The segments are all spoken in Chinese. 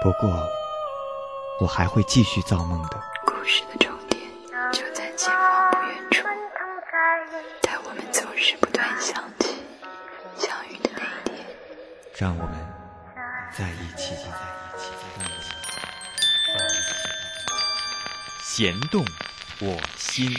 不过，我还会继续造梦的。故事的终点就在前方不远处，在我们总是不断想起相遇的那一天。让我们在一起吧，在一起，在一起。弦动我心。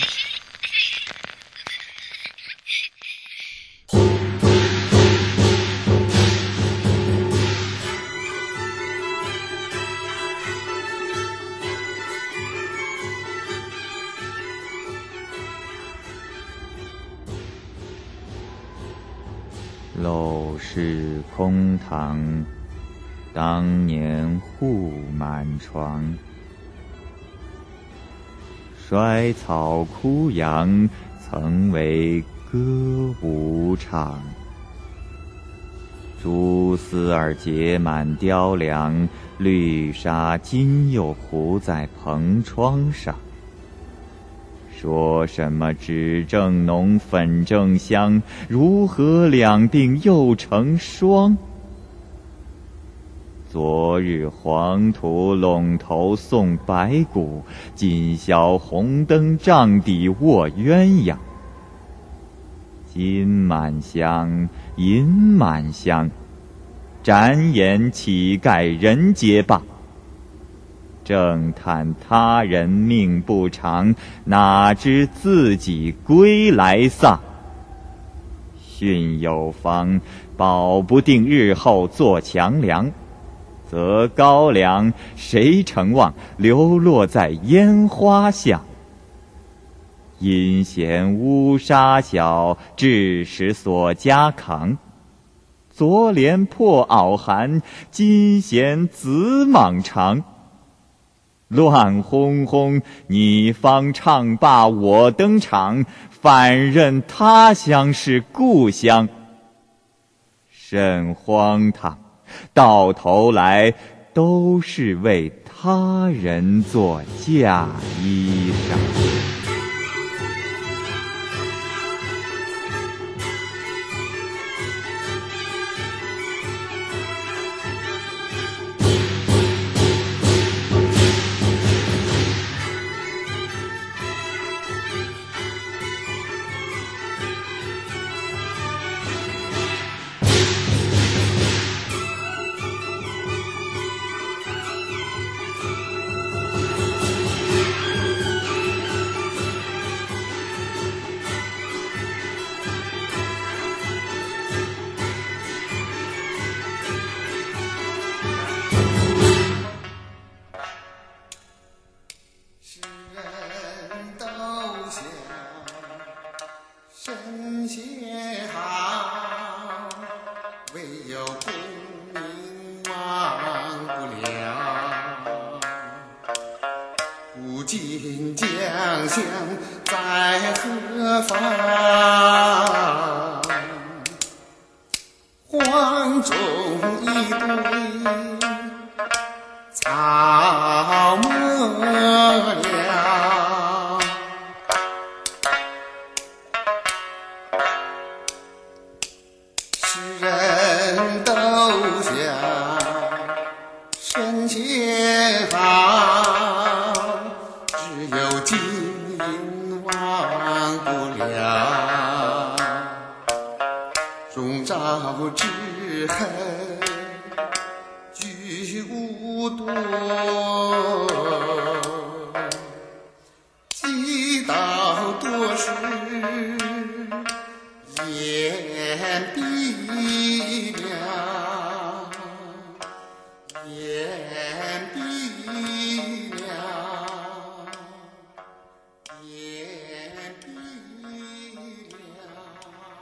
空堂，当年户满床。衰草枯杨，曾为歌舞场。蛛丝儿结满雕梁，绿纱今又糊在蓬窗上。说什么脂正浓，粉正香，如何两鬓又成霜？昨日黄土陇头送白骨，今宵红灯帐底卧鸳鸯。金满箱，银满箱，展眼乞丐人皆罢。正叹他人命不长，哪知自己归来丧。训有方，保不定日后做强梁。择高粱，谁曾望流落在烟花巷？阴险乌纱小，致使所家扛。昨怜破袄寒，今嫌紫蟒长。乱哄哄，你方唱罢我登场，反认他乡是故乡。甚荒唐！到头来都是为他人做嫁衣裳。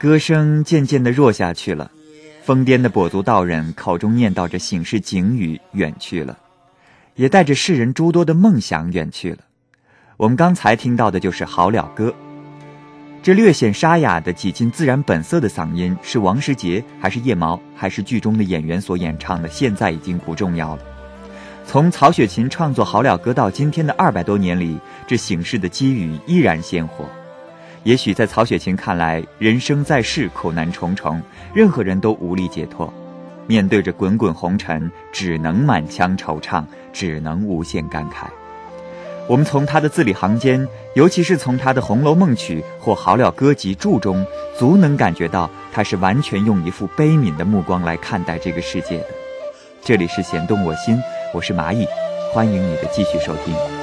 歌声渐渐的弱下去了，疯癫的跛足道人口中念叨着醒世警语远去了，也带着世人诸多的梦想远去了。我们刚才听到的就是《好了歌》，这略显沙哑的几近自然本色的嗓音，是王世杰还是叶毛还是剧中的演员所演唱的？现在已经不重要了。从曹雪芹创作《好了歌》到今天的二百多年里，这醒世的机遇依然鲜活。也许在曹雪芹看来，人生在世苦难重重，任何人都无力解脱，面对着滚滚红尘，只能满腔惆怅，只能无限感慨。我们从他的字里行间，尤其是从他的《红楼梦曲》或《好了歌集注》中，足能感觉到他是完全用一副悲悯的目光来看待这个世界的。这里是弦动我心，我是蚂蚁，欢迎你的继续收听。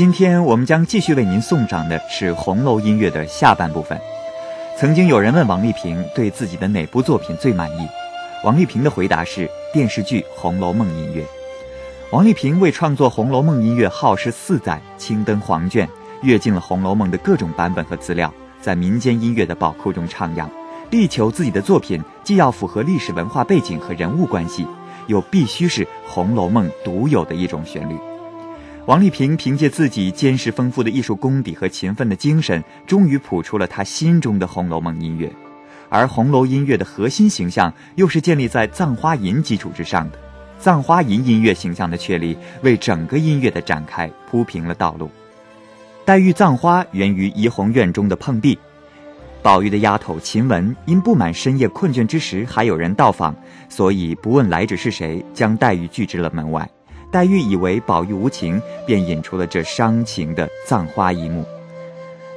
今天我们将继续为您送上的是红楼音乐的下半部分。曾经有人问王丽萍对自己的哪部作品最满意，王丽萍的回答是电视剧《红楼梦》音乐。王丽萍为创作《红楼梦》音乐耗时四载，青灯黄卷，阅尽了《红楼梦》的各种版本和资料，在民间音乐的宝库中徜徉，力求自己的作品既要符合历史文化背景和人物关系，又必须是《红楼梦》独有的一种旋律。王丽萍凭借自己坚实丰富的艺术功底和勤奋的精神，终于谱出了她心中的《红楼梦》音乐，而红楼音乐的核心形象又是建立在《葬花吟》基础之上的。《葬花吟》音乐形象的确立，为整个音乐的展开铺平了道路。黛玉葬花源于怡红院中的碰壁，宝玉的丫头晴雯因不满深夜困倦之时还有人到访，所以不问来者是谁，将黛玉拒之了门外。黛玉以为宝玉无情，便引出了这伤情的葬花一幕。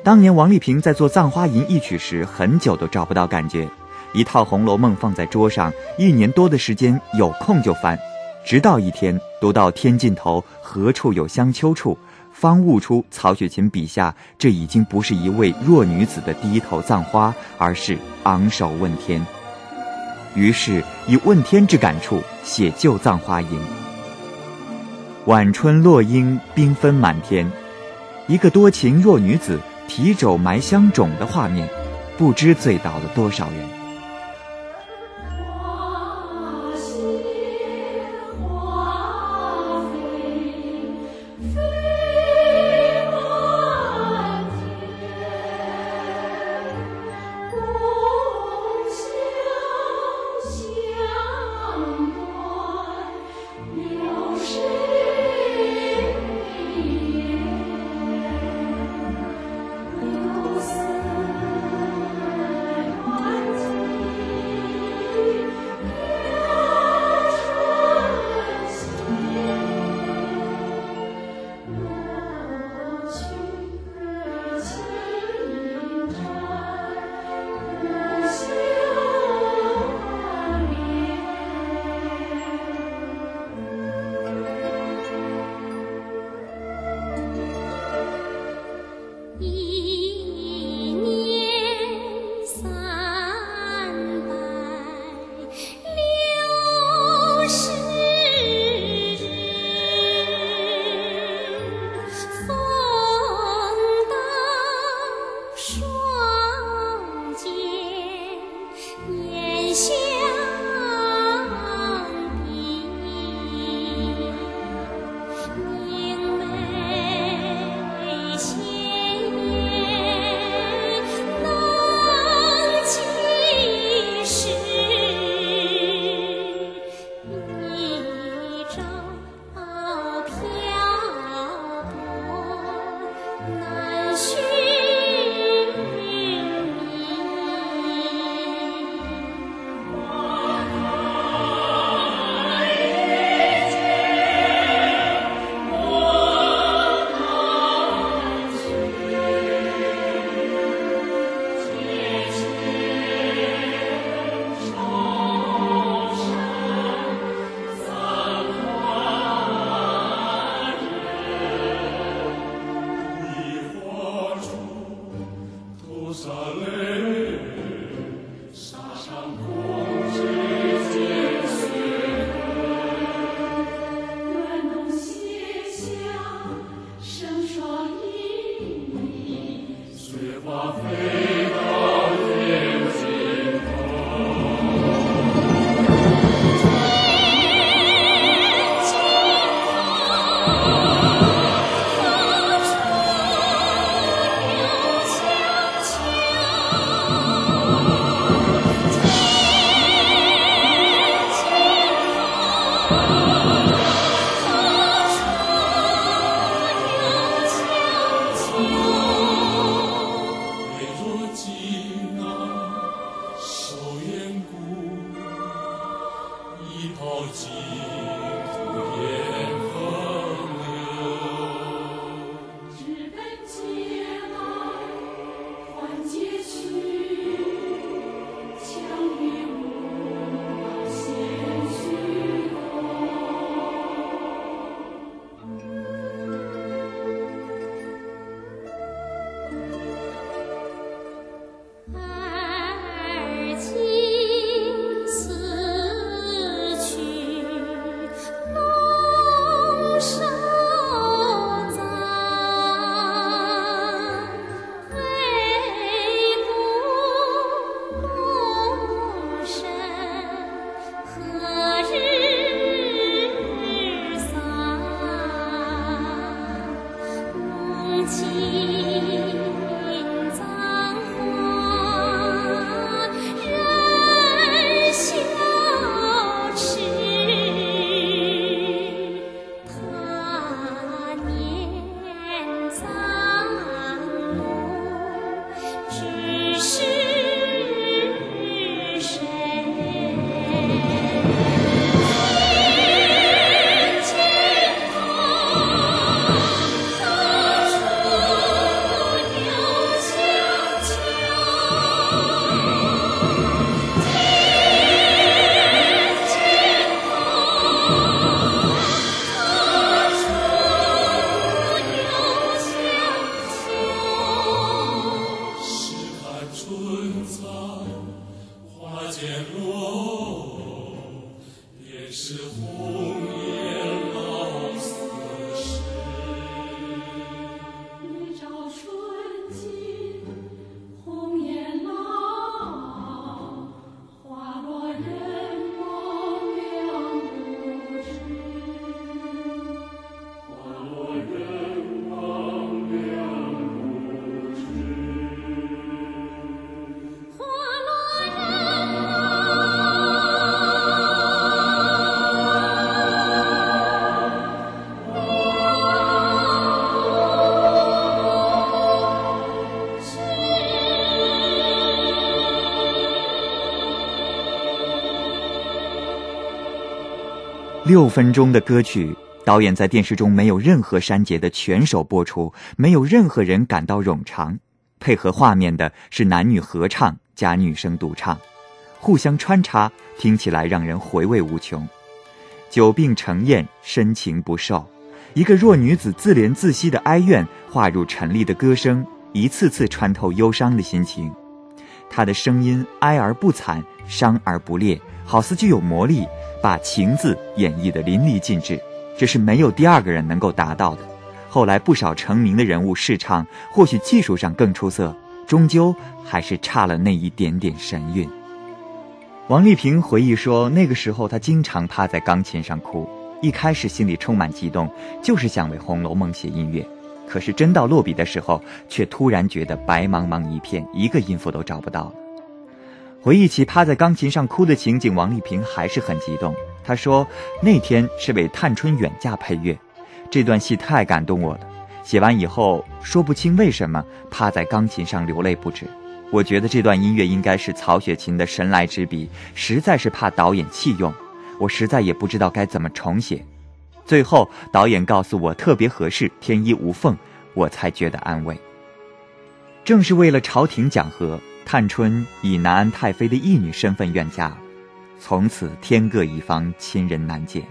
当年王丽萍在做《葬花吟》一曲时，很久都找不到感觉。一套《红楼梦》放在桌上，一年多的时间，有空就翻，直到一天读到天尽头，何处有香丘处，方悟出曹雪芹笔下这已经不是一位弱女子的低头葬花，而是昂首问天。于是以问天之感触写旧《葬花吟》。晚春落英缤纷满天，一个多情弱女子提肘埋香冢的画面，不知醉倒了多少人。春草花间落便是红颜。六分钟的歌曲，导演在电视中没有任何删节的全首播出，没有任何人感到冗长。配合画面的是男女合唱加女声独唱，互相穿插，听起来让人回味无穷。久病成厌，深情不寿，一个弱女子自怜自惜的哀怨，化入陈丽的歌声，一次次穿透忧伤的心情。她的声音哀而不惨，伤而不烈，好似具有魔力，把情字演绎得淋漓尽致，这是没有第二个人能够达到的。后来不少成名的人物试唱，或许技术上更出色，终究还是差了那一点点神韵。王丽萍回忆说，那个时候她经常趴在钢琴上哭，一开始心里充满激动，就是想为《红楼梦》写音乐，可是真到落笔的时候，却突然觉得白茫茫一片，一个音符都找不到了。回忆起趴在钢琴上哭的情景，王丽萍还是很激动。她说，那天是为探春远嫁配乐。这段戏太感动我了，写完以后说不清为什么趴在钢琴上流泪不止。我觉得这段音乐应该是曹雪芹的神来之笔，实在是怕导演弃用，我实在也不知道该怎么重写。最后导演告诉我特别合适，天衣无缝，我才觉得安慰。正是为了朝廷讲和，探春以南安太妃的义女身份远嫁，从此天各一方，亲人难见。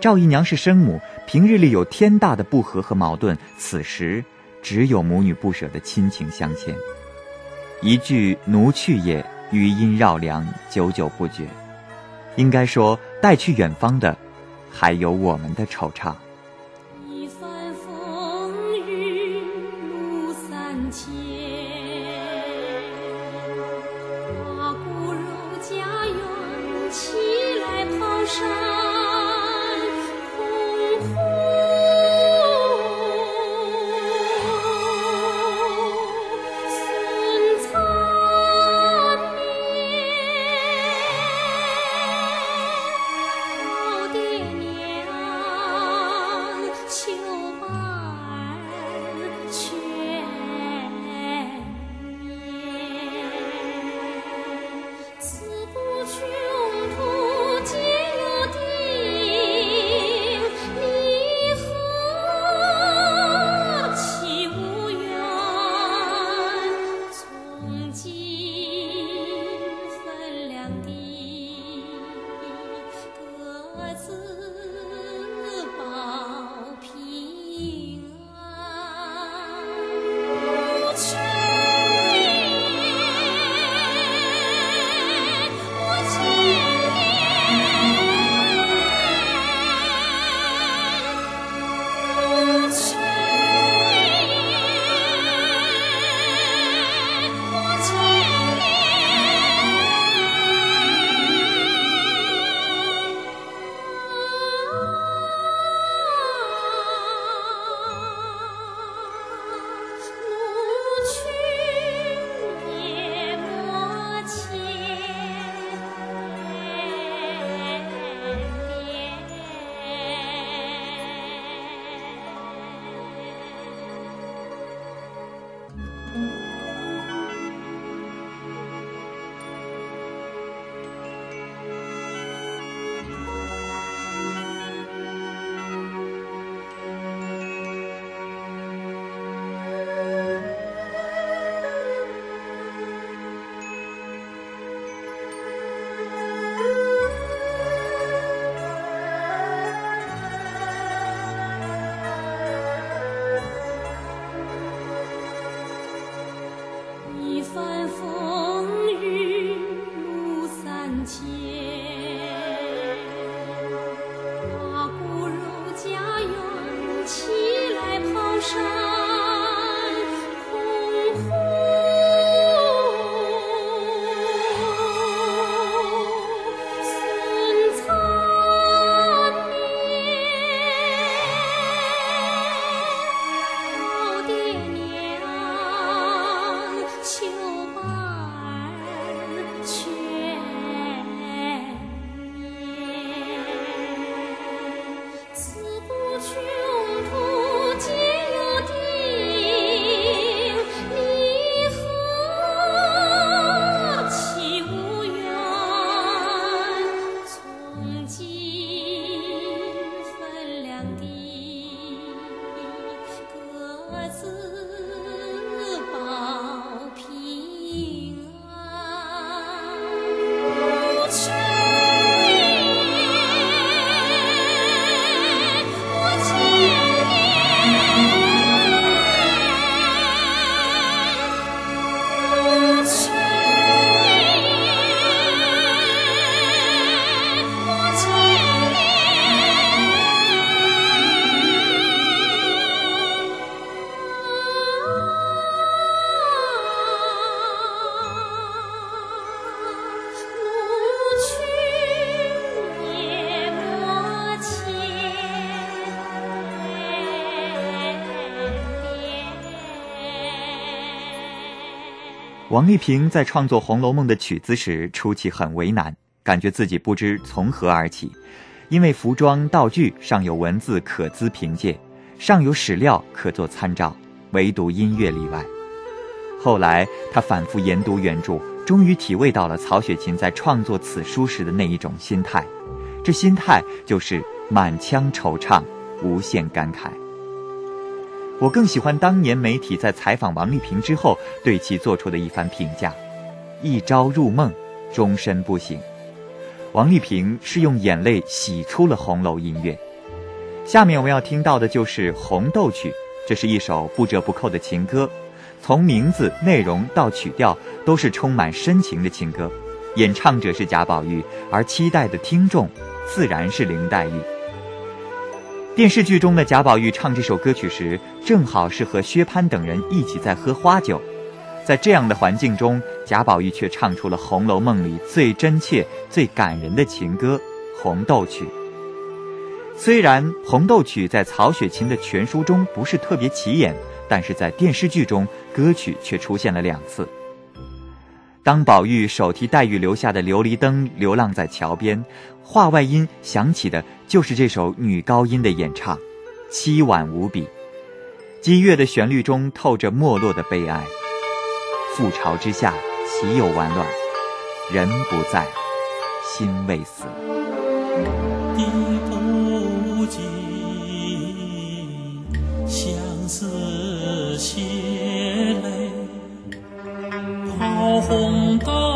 赵姨娘是生母，平日里有天大的不和和矛盾，此时只有母女不舍的亲情相牵。一句“奴去也”，余音绕梁，久久不绝。应该说，带去远方的，还有我们的惆怅。王丽萍在创作《红楼梦》的曲子时，初期很为难，感觉自己不知从何而起，因为服装道具尚有文字可资凭借，尚有史料可做参照，唯独音乐例外。后来，他反复研读原著，终于体味到了曹雪芹在创作此书时的那一种心态，这心态就是满腔惆怅，无限感慨。我更喜欢当年媒体在采访王丽萍之后对其做出的一番评价：“一朝入梦，终身不醒。”王丽萍是用眼泪洗出了红楼音乐。下面我们要听到的就是《红豆曲》，这是一首不折不扣的情歌，从名字、内容到曲调都是充满深情的情歌。演唱者是贾宝玉，而期待的听众自然是林黛玉。电视剧中的贾宝玉唱这首歌曲时，正好是和薛蟠等人一起在喝花酒，在这样的环境中，贾宝玉却唱出了《红楼梦》里最真切、最感人的情歌《红豆曲》。虽然《红豆曲》在曹雪芹的全书中不是特别起眼，但是在电视剧中，歌曲却出现了两次。当宝玉手提黛玉留下的琉璃灯流浪在桥边。画外音响起的就是这首女高音的演唱，凄婉无比。激越的旋律中透着没落的悲哀。覆巢之下，岂有完卵？人不在，心未死。có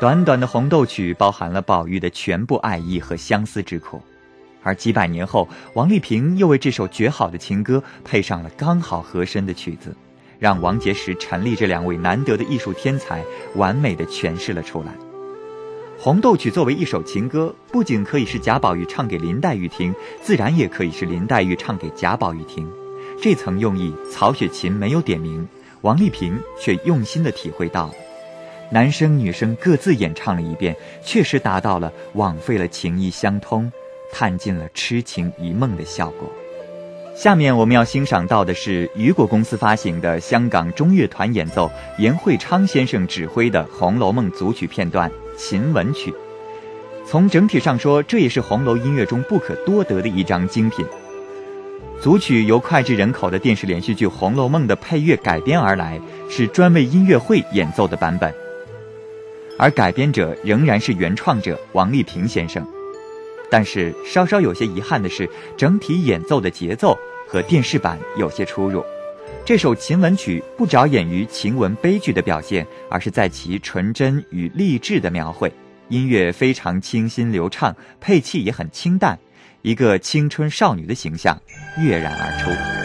短短的《红豆曲》包含了宝玉的全部爱意和相思之苦，而几百年后，王丽萍又为这首绝好的情歌配上了刚好合身的曲子，让王杰、石、陈丽这两位难得的艺术天才完美的诠释了出来。《红豆曲》作为一首情歌，不仅可以是贾宝玉唱给林黛玉听，自然也可以是林黛玉唱给贾宝玉听。这层用意，曹雪芹没有点明，王丽萍却用心的体会到了。男生女生各自演唱了一遍，确实达到了枉费了情意相通，探尽了痴情一梦的效果。下面我们要欣赏到的是雨果公司发行的香港中乐团演奏严惠昌先生指挥的《红楼梦》组曲片段《秦文曲》。从整体上说，这也是红楼音乐中不可多得的一张精品。组曲由脍炙人口的电视连续剧《红楼梦》的配乐改编而来，是专为音乐会演奏的版本。而改编者仍然是原创者王丽萍先生，但是稍稍有些遗憾的是，整体演奏的节奏和电视版有些出入。这首琴文曲不着眼于晴雯悲剧的表现，而是在其纯真与励志的描绘。音乐非常清新流畅，配器也很清淡，一个青春少女的形象跃然而出。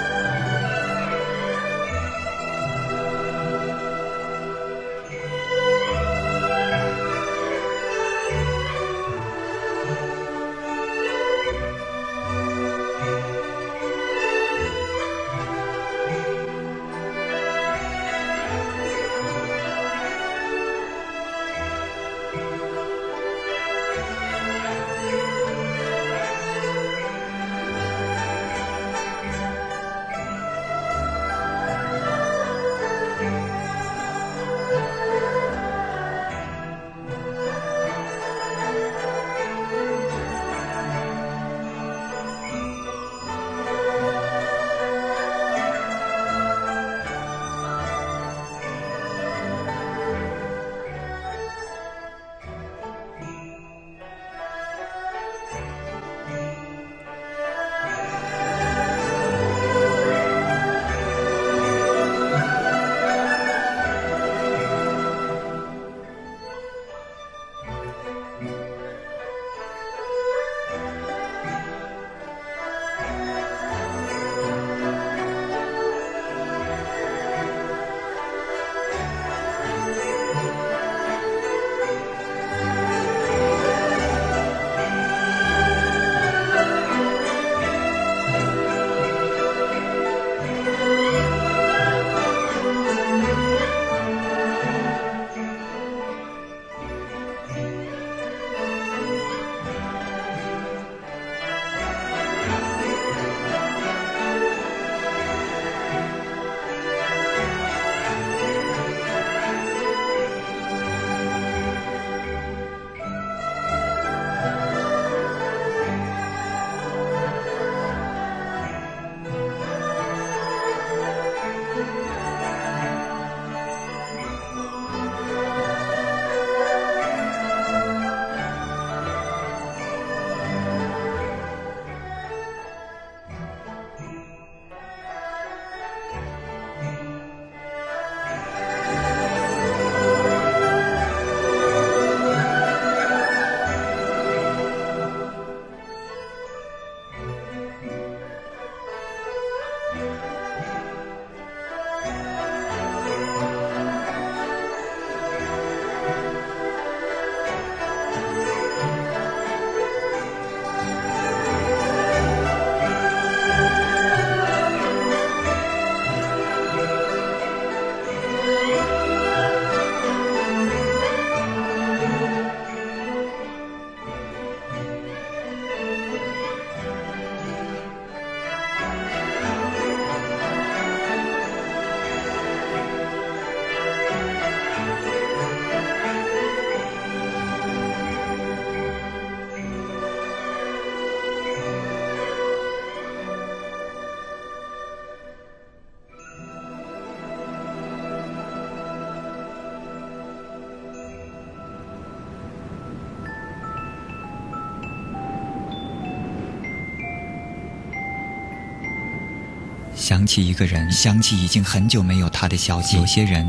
想起一个人，想起已经很久没有他的消息。有些人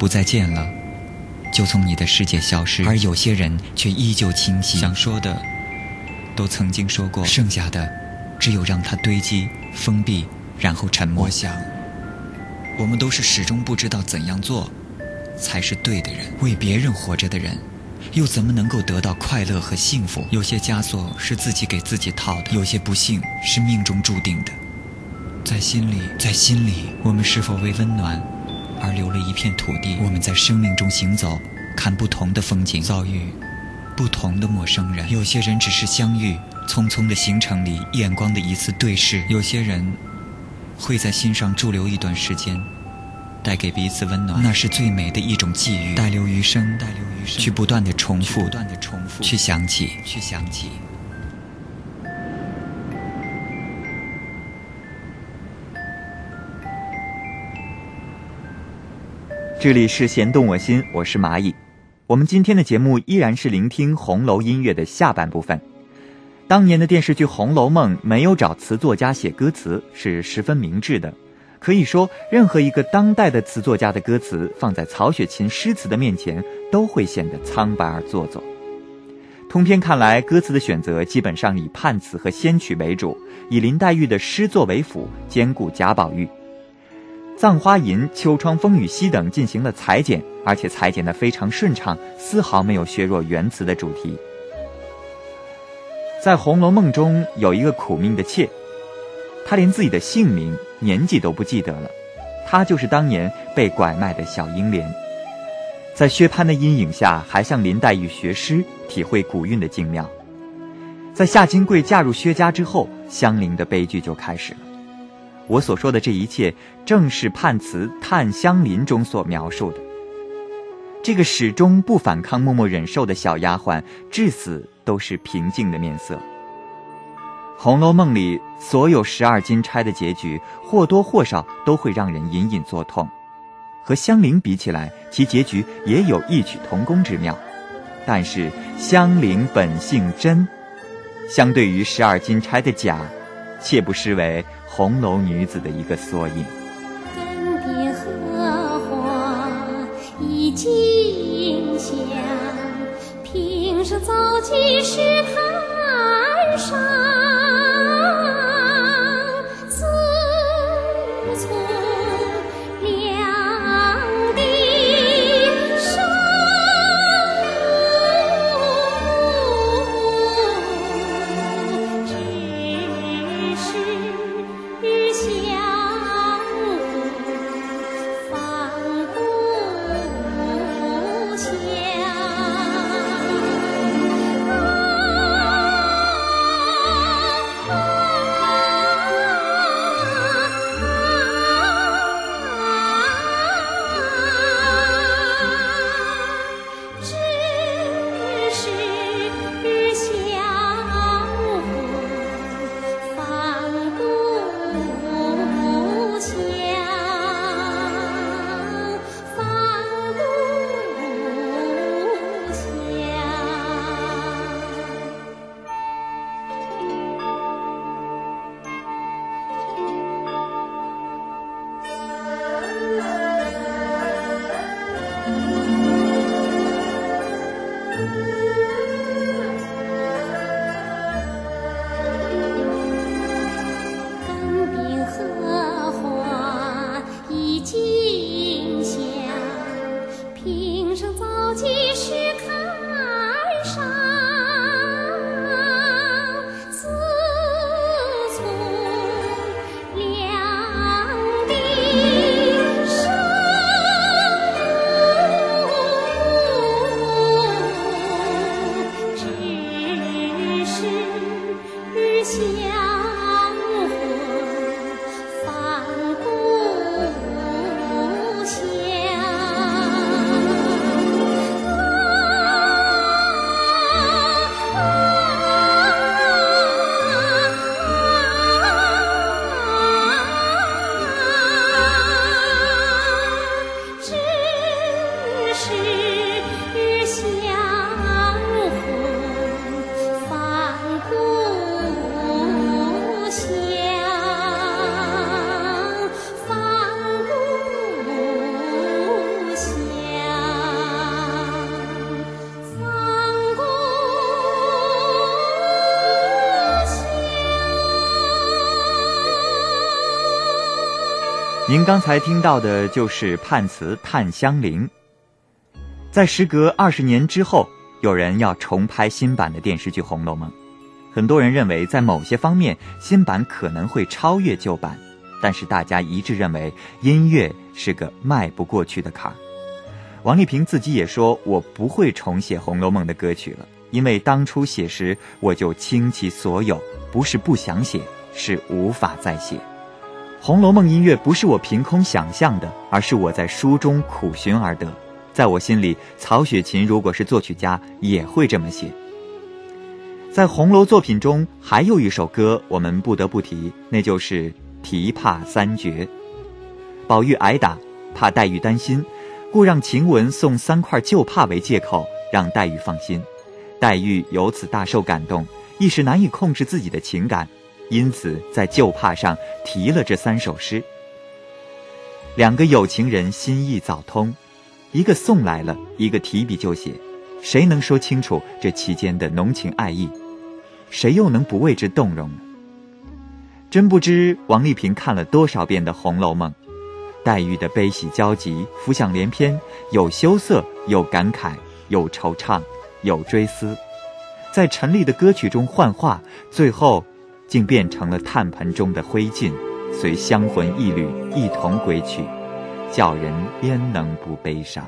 不再见了，就从你的世界消失；而有些人却依旧清晰，想说的都曾经说过，剩下的只有让它堆积、封闭，然后沉默。我想，我们都是始终不知道怎样做才是对的人。为别人活着的人，又怎么能够得到快乐和幸福？有些枷锁是自己给自己套的，有些不幸是命中注定的。在心里，在心里，我们是否为温暖而留了一片土地？我们在生命中行走，看不同的风景，遭遇不同的陌生人。有些人只是相遇，匆匆的行程里，眼光的一次对视；有些人会在心上驻留一段时间，带给彼此温暖。那是最美的一种际遇，带留余生，带留余生，去不断的重复，不断的重复，去想起，去想起。这里是弦动我心，我是蚂蚁。我们今天的节目依然是聆听红楼音乐的下半部分。当年的电视剧《红楼梦》没有找词作家写歌词，是十分明智的。可以说，任何一个当代的词作家的歌词放在曹雪芹诗词的面前，都会显得苍白而做作。通篇看来，歌词的选择基本上以判词和仙曲为主，以林黛玉的诗作为辅，兼顾贾宝玉。《葬花吟》《秋窗风雨夕》等进行了裁剪，而且裁剪得非常顺畅，丝毫没有削弱原词的主题。在《红楼梦》中有一个苦命的妾，她连自己的姓名、年纪都不记得了，她就是当年被拐卖的小英莲。在薛蟠的阴影下，还向林黛玉学诗，体会古韵的精妙。在夏金桂嫁入薛家之后，香菱的悲剧就开始了。我所说的这一切，正是判词《探香林》中所描述的。这个始终不反抗、默默忍受的小丫鬟，至死都是平静的面色。《红楼梦》里所有十二金钗的结局，或多或少都会让人隐隐作痛。和香菱比起来，其结局也有异曲同工之妙。但是香菱本性真，相对于十二金钗的假，切不失为。红楼女子的一个缩影。更别荷花已尽香，平生早记石盘您刚才听到的就是判词《探香菱》。在时隔二十年之后，有人要重拍新版的电视剧《红楼梦》，很多人认为在某些方面新版可能会超越旧版，但是大家一致认为音乐是个迈不过去的坎儿。王丽萍自己也说：“我不会重写《红楼梦》的歌曲了，因为当初写时我就倾其所有，不是不想写，是无法再写。”《红楼梦》音乐不是我凭空想象的，而是我在书中苦寻而得。在我心里，曹雪芹如果是作曲家，也会这么写。在红楼作品中，还有一首歌我们不得不提，那就是《琵琶三绝》。宝玉挨打，怕黛玉担心，故让晴雯送三块旧帕为借口，让黛玉放心。黛玉由此大受感动，一时难以控制自己的情感。因此，在旧帕上题了这三首诗。两个有情人心意早通，一个送来了，一个提笔就写，谁能说清楚这其间的浓情爱意？谁又能不为之动容呢？真不知王丽萍看了多少遍的《红楼梦》，黛玉的悲喜交集，浮想联翩，有羞涩，有感慨，有惆怅，有追思，在陈丽的歌曲中幻化，最后。竟变成了炭盆中的灰烬，随香魂一缕一同归去，叫人焉能不悲伤？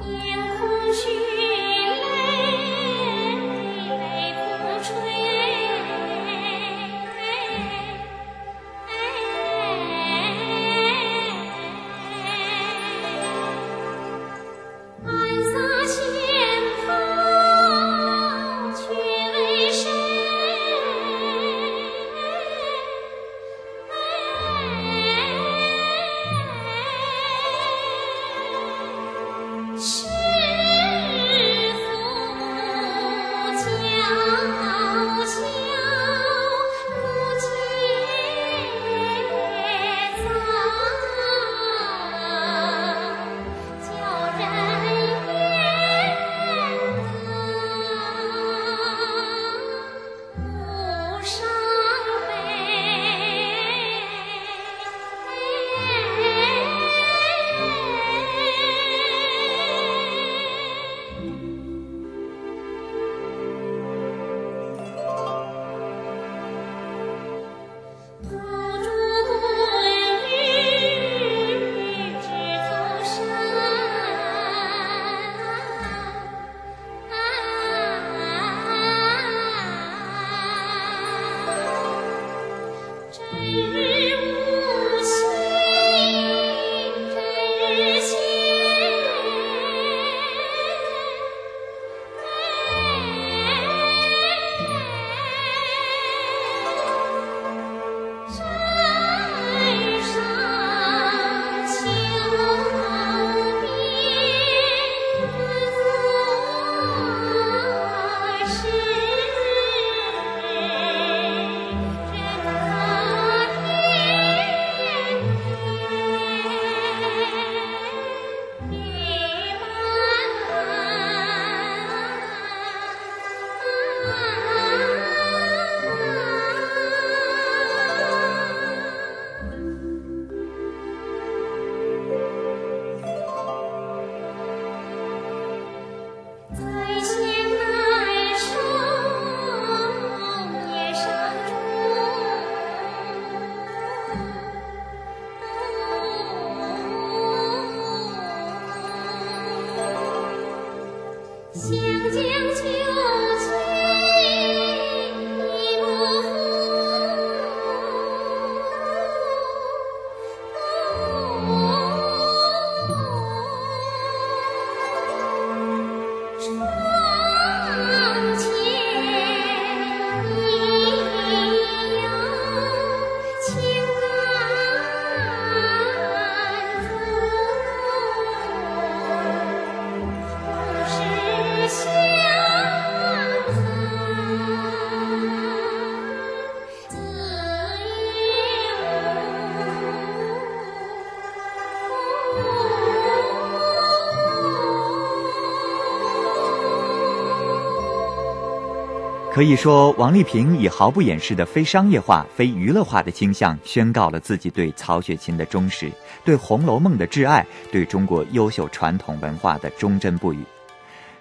可以说，王丽萍以毫不掩饰的非商业化、非娱乐化的倾向，宣告了自己对曹雪芹的忠实，对《红楼梦》的挚爱，对中国优秀传统文化的忠贞不渝。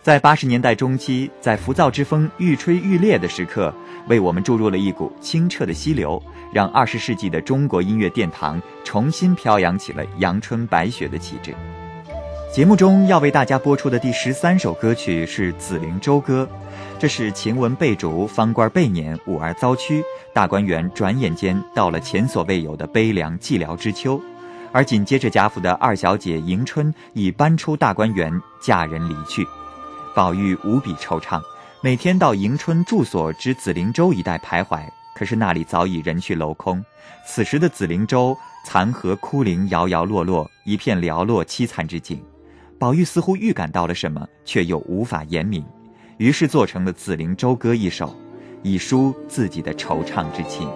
在八十年代中期，在浮躁之风愈吹愈烈的时刻，为我们注入了一股清澈的溪流，让二十世纪的中国音乐殿堂重新飘扬起了阳春白雪的气质。节目中要为大家播出的第十三首歌曲是《紫菱洲歌》。这是晴雯被逐，方官被撵，五儿遭屈，大观园转眼间到了前所未有的悲凉寂寥之秋，而紧接着贾府的二小姐迎春已搬出大观园，嫁人离去。宝玉无比惆怅，每天到迎春住所之紫菱洲一带徘徊，可是那里早已人去楼空。此时的紫菱洲残荷枯林，摇摇落落，一片寥落凄惨之景。宝玉似乎预感到了什么，却又无法言明。于是做成了《紫菱洲歌》一首，以抒自己的惆怅之情。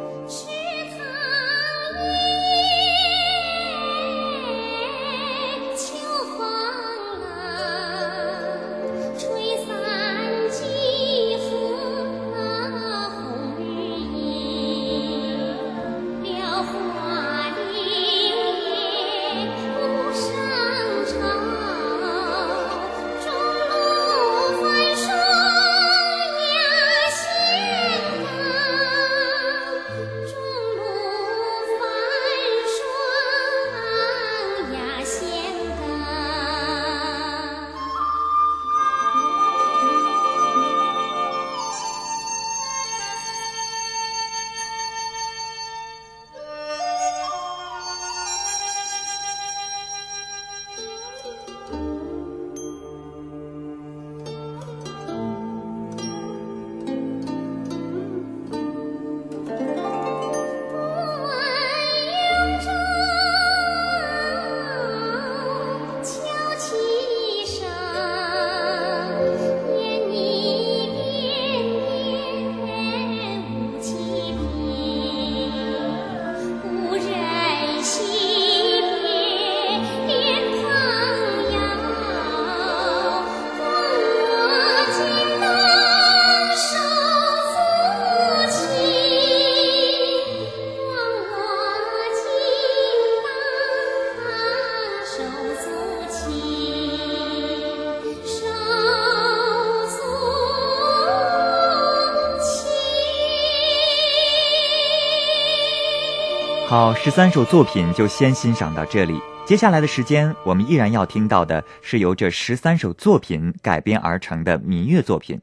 好，十三首作品就先欣赏到这里。接下来的时间，我们依然要听到的是由这十三首作品改编而成的民乐作品。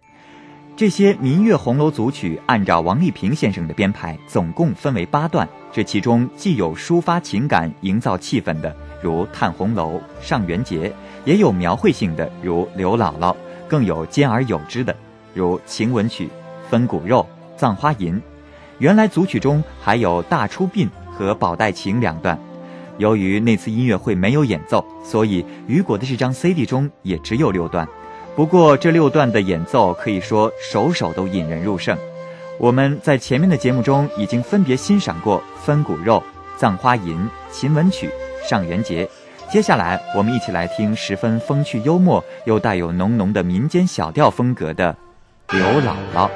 这些民乐红楼组曲，按照王丽萍先生的编排，总共分为八段。这其中既有抒发情感、营造气氛的，如《探红楼》《上元节》，也有描绘性的，如《刘姥姥》，更有兼而有之的，如《晴雯曲》《分骨肉》《葬花吟》。原来组曲中还有大出殡。和宝带琴两段，由于那次音乐会没有演奏，所以雨果的这张 CD 中也只有六段。不过这六段的演奏可以说首首都引人入胜。我们在前面的节目中已经分别欣赏过《分骨肉》《葬花吟》《秦文曲》《上元节》，接下来我们一起来听十分风趣幽默又带有浓浓的民间小调风格的《刘姥姥》。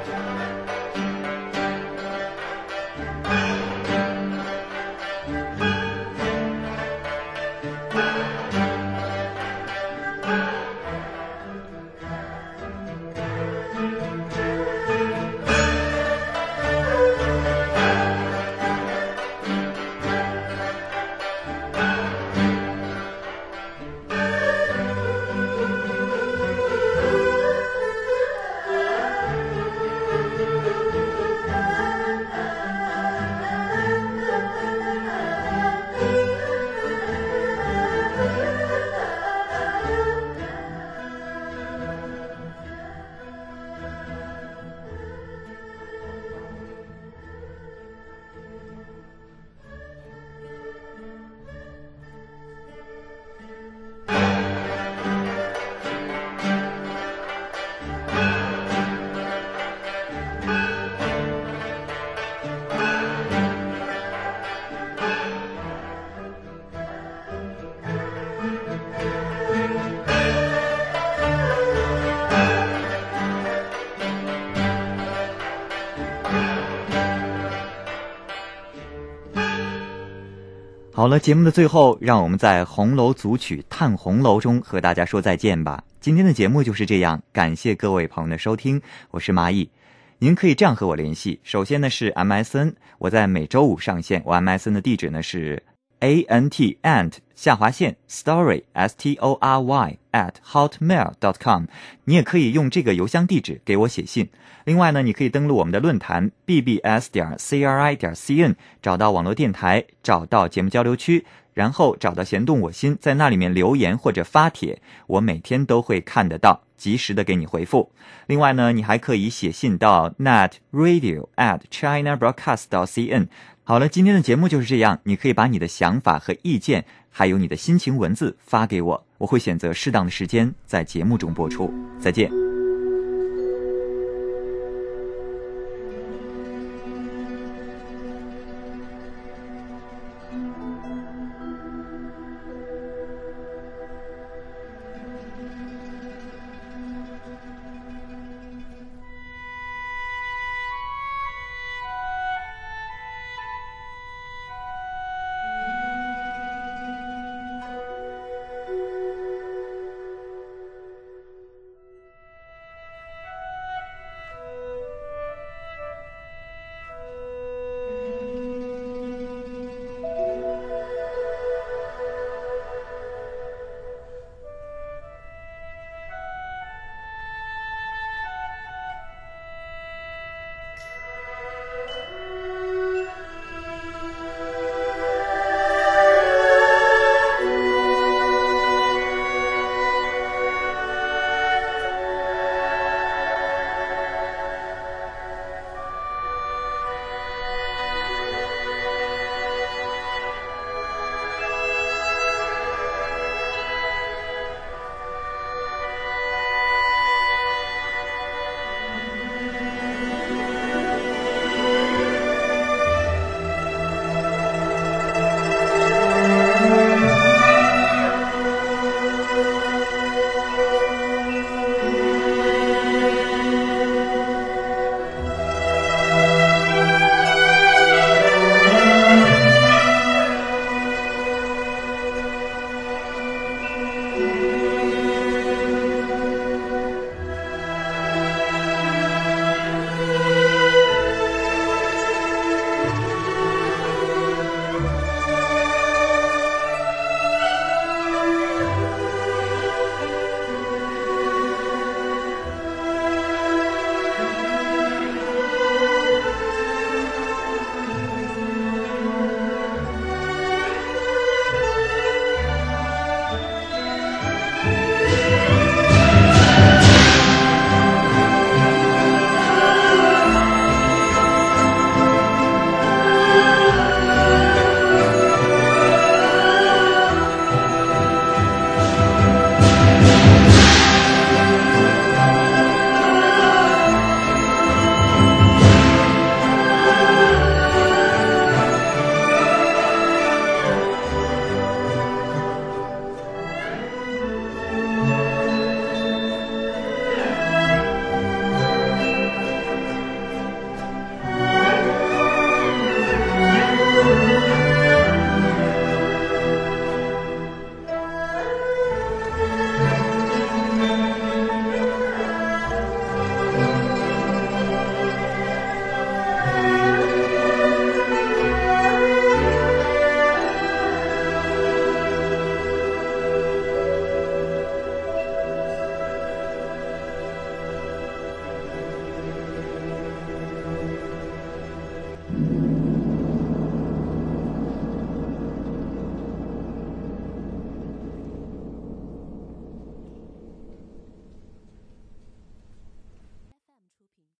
好了，节目的最后，让我们在红楼组曲《探红楼》中和大家说再见吧。今天的节目就是这样，感谢各位朋友的收听，我是蚂蚁。您可以这样和我联系，首先呢是 MSN，我在每周五上线，我 MSN 的地址呢是 a n t ant 下划线 story s t o r y at hotmail dot com，你也可以用这个邮箱地址给我写信。另外呢，你可以登录我们的论坛 bbs 点 c r i 点 c n，找到网络电台，找到节目交流区，然后找到弦动我心，在那里面留言或者发帖，我每天都会看得到，及时的给你回复。另外呢，你还可以写信到 net radio at china broadcast 到 c n。好了，今天的节目就是这样，你可以把你的想法和意见，还有你的心情文字发给我，我会选择适当的时间在节目中播出。再见。